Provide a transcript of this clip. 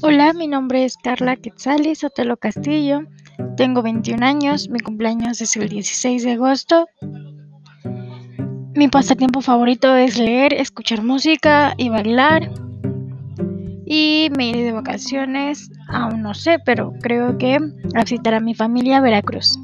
Hola, mi nombre es Carla Quetzales Otelo Castillo. Tengo 21 años. Mi cumpleaños es el 16 de agosto. Mi pasatiempo favorito es leer, escuchar música y bailar. Y me iré de vacaciones, aún no sé, pero creo que a visitar a mi familia a Veracruz.